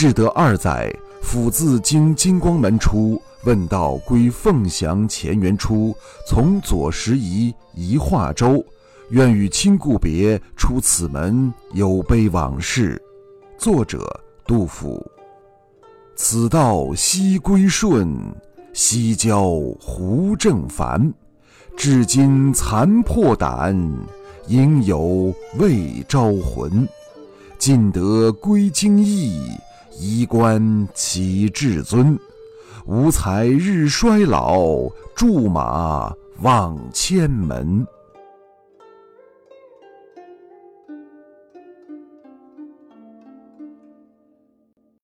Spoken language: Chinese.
至德二载，甫自经金光门出，问道归凤翔乾元初，从左拾遗移化州，愿与亲故别，出此门有悲往事。作者杜甫。此道西归顺，西郊胡正繁。至今残破胆，应有未招魂。尽得归京意，衣冠岂至尊？无才日衰老，驻马望千门。